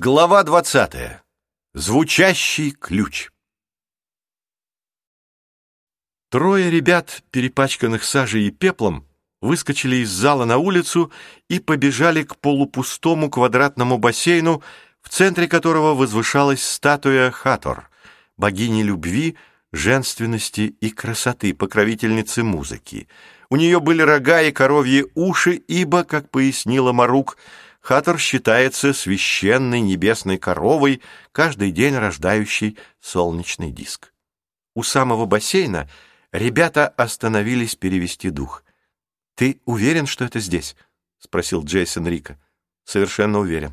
Глава двадцатая. Звучащий ключ. Трое ребят, перепачканных сажей и пеплом, выскочили из зала на улицу и побежали к полупустому квадратному бассейну, в центре которого возвышалась статуя Хатор, богини любви, женственности и красоты, покровительницы музыки. У нее были рога и коровьи уши, ибо, как пояснила Марук, Хатор считается священной небесной коровой, каждый день рождающей солнечный диск. У самого бассейна ребята остановились перевести дух. «Ты уверен, что это здесь?» — спросил Джейсон Рика. «Совершенно уверен.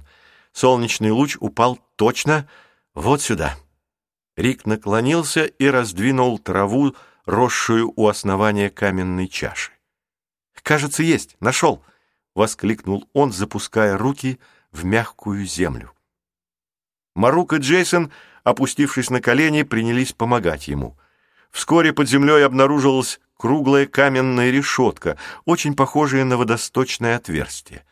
Солнечный луч упал точно вот сюда». Рик наклонился и раздвинул траву, росшую у основания каменной чаши. «Кажется, есть. Нашел!» — воскликнул он, запуская руки в мягкую землю. Марук и Джейсон, опустившись на колени, принялись помогать ему. Вскоре под землей обнаружилась круглая каменная решетка, очень похожая на водосточное отверстие.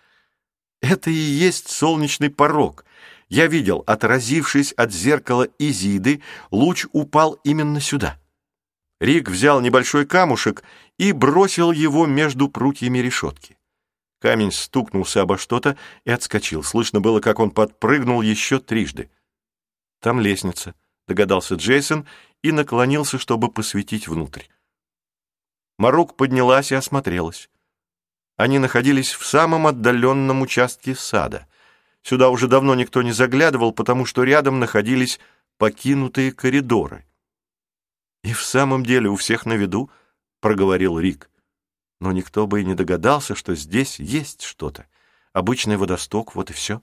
Это и есть солнечный порог. Я видел, отразившись от зеркала Изиды, луч упал именно сюда. Рик взял небольшой камушек и бросил его между прутьями решетки. Камень стукнулся обо что-то и отскочил. Слышно было, как он подпрыгнул еще трижды. «Там лестница», — догадался Джейсон и наклонился, чтобы посветить внутрь. Марук поднялась и осмотрелась. Они находились в самом отдаленном участке сада. Сюда уже давно никто не заглядывал, потому что рядом находились покинутые коридоры. «И в самом деле у всех на виду», — проговорил Рик но никто бы и не догадался, что здесь есть что-то. Обычный водосток, вот и все.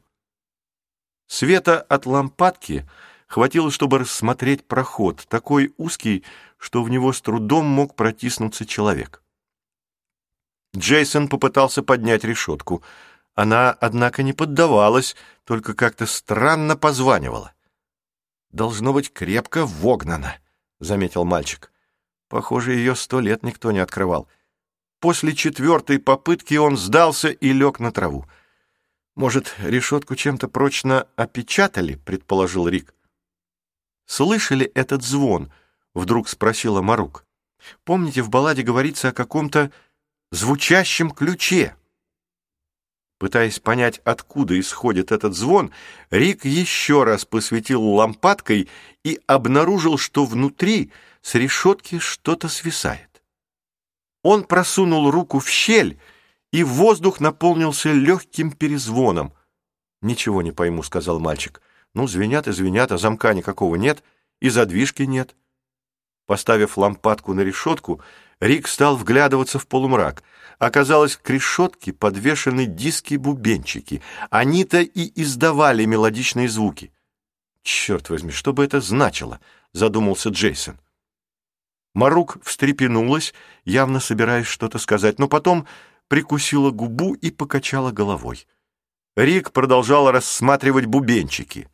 Света от лампадки хватило, чтобы рассмотреть проход, такой узкий, что в него с трудом мог протиснуться человек. Джейсон попытался поднять решетку. Она, однако, не поддавалась, только как-то странно позванивала. «Должно быть крепко вогнано», — заметил мальчик. «Похоже, ее сто лет никто не открывал». После четвертой попытки он сдался и лег на траву. «Может, решетку чем-то прочно опечатали?» — предположил Рик. «Слышали этот звон?» — вдруг спросила Марук. «Помните, в балладе говорится о каком-то звучащем ключе?» Пытаясь понять, откуда исходит этот звон, Рик еще раз посветил лампадкой и обнаружил, что внутри с решетки что-то свисает. Он просунул руку в щель, и воздух наполнился легким перезвоном. «Ничего не пойму», — сказал мальчик. «Ну, звенят и звенят, а замка никакого нет, и задвижки нет». Поставив лампадку на решетку, Рик стал вглядываться в полумрак. Оказалось, к решетке подвешены диски-бубенчики. Они-то и издавали мелодичные звуки. «Черт возьми, что бы это значило?» — задумался Джейсон. Марук встрепенулась, явно собираясь что-то сказать, но потом прикусила губу и покачала головой. Рик продолжал рассматривать бубенчики.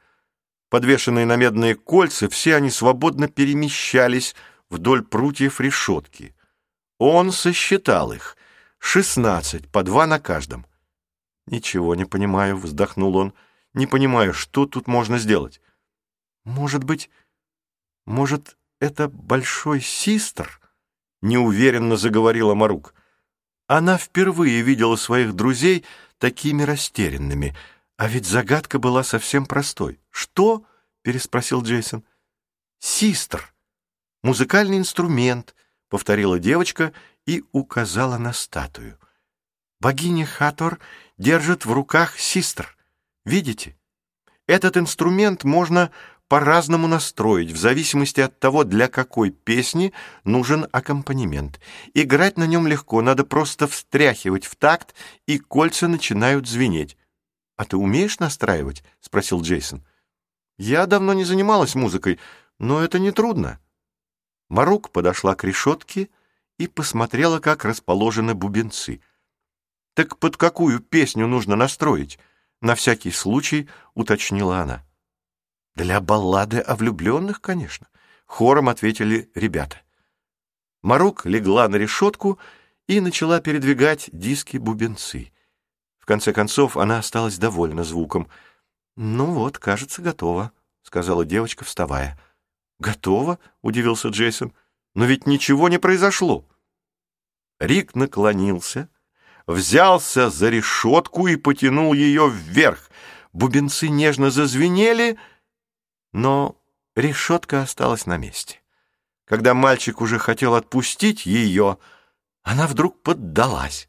Подвешенные на медные кольца, все они свободно перемещались вдоль прутьев решетки. Он сосчитал их. Шестнадцать, по два на каждом. «Ничего не понимаю», — вздохнул он. «Не понимаю, что тут можно сделать?» «Может быть, может, это большой систр?» — неуверенно заговорила Марук. Она впервые видела своих друзей такими растерянными, а ведь загадка была совсем простой. «Что?» — переспросил Джейсон. «Систр. Музыкальный инструмент», — повторила девочка и указала на статую. «Богиня Хатор держит в руках систр. Видите? Этот инструмент можно по-разному настроить, в зависимости от того, для какой песни нужен аккомпанемент. Играть на нем легко, надо просто встряхивать в такт, и кольца начинают звенеть. «А ты умеешь настраивать?» — спросил Джейсон. «Я давно не занималась музыкой, но это не трудно». Марук подошла к решетке и посмотрела, как расположены бубенцы. «Так под какую песню нужно настроить?» — на всякий случай уточнила она. Для баллады о влюбленных, конечно. Хором ответили ребята. Марук легла на решетку и начала передвигать диски-бубенцы. В конце концов, она осталась довольна звуком. «Ну вот, кажется, готово», — сказала девочка, вставая. «Готово?» — удивился Джейсон. «Но ведь ничего не произошло». Рик наклонился, взялся за решетку и потянул ее вверх. Бубенцы нежно зазвенели, но решетка осталась на месте. Когда мальчик уже хотел отпустить ее, она вдруг поддалась.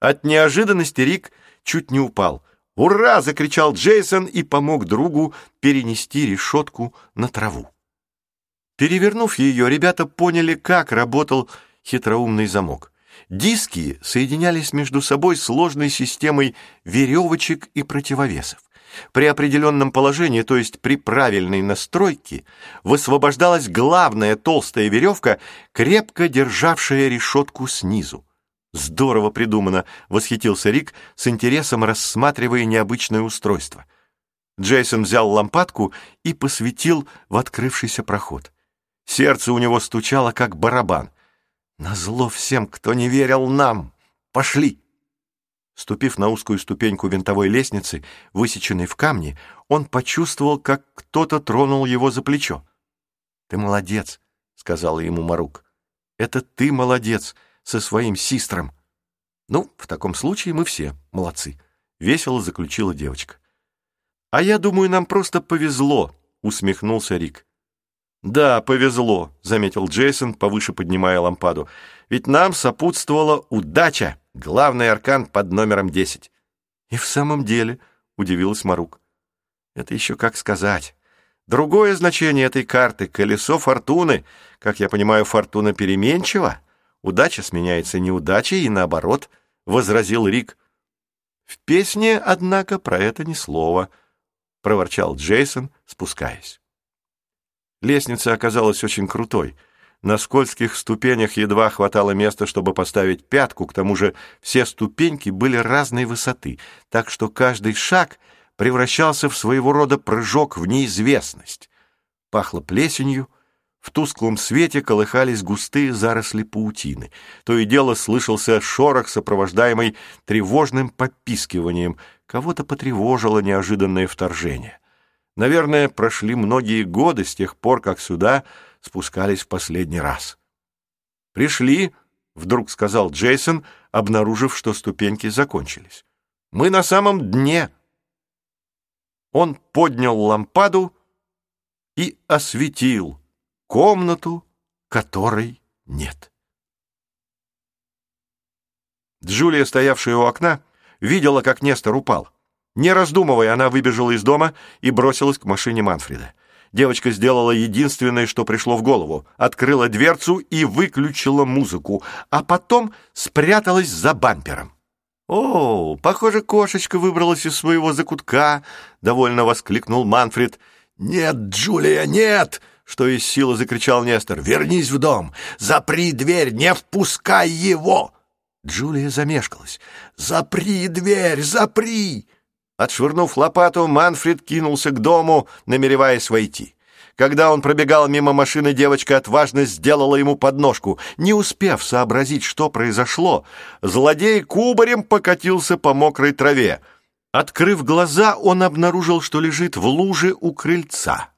От неожиданности Рик чуть не упал. «Ура!» — закричал Джейсон и помог другу перенести решетку на траву. Перевернув ее, ребята поняли, как работал хитроумный замок. Диски соединялись между собой сложной системой веревочек и противовесов. При определенном положении, то есть при правильной настройке, высвобождалась главная толстая веревка, крепко державшая решетку снизу. «Здорово придумано!» — восхитился Рик, с интересом рассматривая необычное устройство. Джейсон взял лампадку и посветил в открывшийся проход. Сердце у него стучало, как барабан. «Назло всем, кто не верил нам! Пошли!» Ступив на узкую ступеньку винтовой лестницы, высеченной в камне, он почувствовал, как кто-то тронул его за плечо. «Ты молодец», — сказала ему Марук. «Это ты молодец со своим систром». «Ну, в таком случае мы все молодцы», — весело заключила девочка. «А я думаю, нам просто повезло», — усмехнулся Рик. «Да, повезло», — заметил Джейсон, повыше поднимая лампаду. «Ведь нам сопутствовала удача, главный аркан под номером десять». «И в самом деле», — удивилась Марук. «Это еще как сказать. Другое значение этой карты — колесо фортуны. Как я понимаю, фортуна переменчива. Удача сменяется неудачей и наоборот», — возразил Рик. «В песне, однако, про это ни слова», — проворчал Джейсон, спускаясь. Лестница оказалась очень крутой. На скользких ступенях едва хватало места, чтобы поставить пятку, к тому же все ступеньки были разной высоты, так что каждый шаг превращался в своего рода прыжок в неизвестность. Пахло плесенью, в тусклом свете колыхались густые заросли паутины. То и дело слышался шорох, сопровождаемый тревожным попискиванием. Кого-то потревожило неожиданное вторжение. Наверное, прошли многие годы с тех пор, как сюда спускались в последний раз. «Пришли», — вдруг сказал Джейсон, обнаружив, что ступеньки закончились. «Мы на самом дне». Он поднял лампаду и осветил комнату, которой нет. Джулия, стоявшая у окна, видела, как Нестор упал. Не раздумывая, она выбежала из дома и бросилась к машине Манфреда. Девочка сделала единственное, что пришло в голову. Открыла дверцу и выключила музыку, а потом спряталась за бампером. «О, похоже, кошечка выбралась из своего закутка», — довольно воскликнул Манфред. «Нет, Джулия, нет!» — что из силы закричал Нестор. «Вернись в дом! Запри дверь! Не впускай его!» Джулия замешкалась. «Запри дверь! Запри!» Отшвырнув лопату, Манфред кинулся к дому, намереваясь войти. Когда он пробегал мимо машины, девочка отважно сделала ему подножку. Не успев сообразить, что произошло, злодей кубарем покатился по мокрой траве. Открыв глаза, он обнаружил, что лежит в луже у крыльца.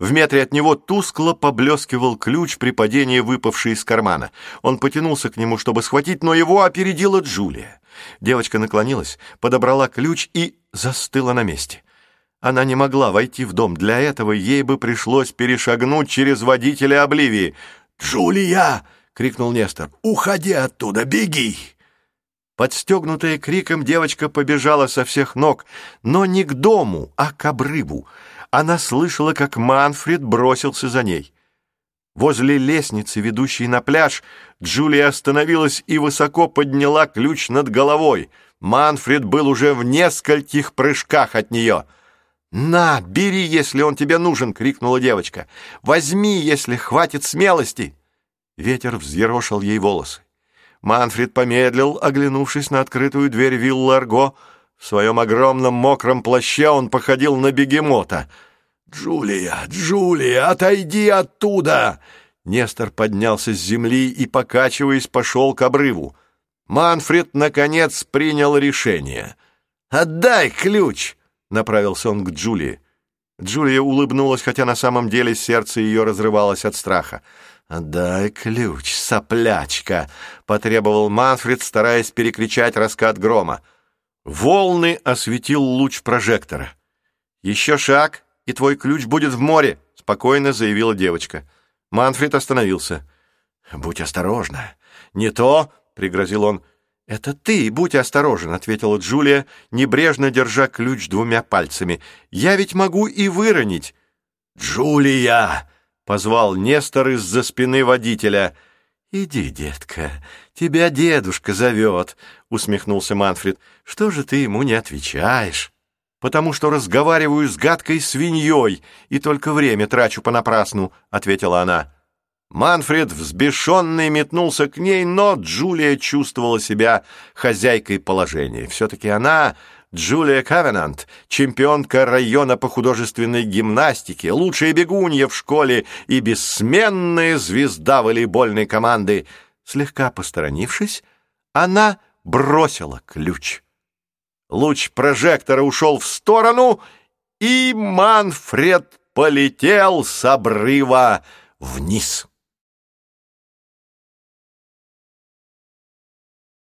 В метре от него тускло поблескивал ключ при падении, выпавший из кармана. Он потянулся к нему, чтобы схватить, но его опередила Джулия. Девочка наклонилась, подобрала ключ и застыла на месте. Она не могла войти в дом. Для этого ей бы пришлось перешагнуть через водителя Обливии. «Джулия!» — крикнул Нестор. «Уходи оттуда! Беги!» Подстегнутая криком, девочка побежала со всех ног, но не к дому, а к обрыву. Она слышала, как Манфред бросился за ней. Возле лестницы, ведущей на пляж, Джулия остановилась и высоко подняла ключ над головой. Манфред был уже в нескольких прыжках от нее. «На, бери, если он тебе нужен!» — крикнула девочка. «Возьми, если хватит смелости!» Ветер взъерошил ей волосы. Манфред помедлил, оглянувшись на открытую дверь виллы Арго. В своем огромном мокром плаще он походил на бегемота — «Джулия, Джулия, отойди оттуда!» Нестор поднялся с земли и, покачиваясь, пошел к обрыву. Манфред, наконец, принял решение. «Отдай ключ!» направился он к Джулии. Джулия улыбнулась, хотя на самом деле сердце ее разрывалось от страха. «Дай ключ, соплячка!» — потребовал Манфред, стараясь перекричать раскат грома. Волны осветил луч прожектора. «Еще шаг, и твой ключ будет в море», — спокойно заявила девочка. Манфред остановился. «Будь осторожна». «Не то», — пригрозил он. «Это ты, будь осторожен», — ответила Джулия, небрежно держа ключ двумя пальцами. «Я ведь могу и выронить». «Джулия!» — позвал Нестор из-за спины водителя. «Иди, детка, тебя дедушка зовет», — усмехнулся Манфред. «Что же ты ему не отвечаешь?» «Потому что разговариваю с гадкой свиньей и только время трачу понапрасну», — ответила она. Манфред, взбешенный, метнулся к ней, но Джулия чувствовала себя хозяйкой положения. Все-таки она, Джулия Кавенант, чемпионка района по художественной гимнастике, лучшая бегунья в школе и бессменная звезда волейбольной команды. Слегка посторонившись, она бросила ключ. Луч прожектора ушел в сторону, и Манфред полетел с обрыва вниз.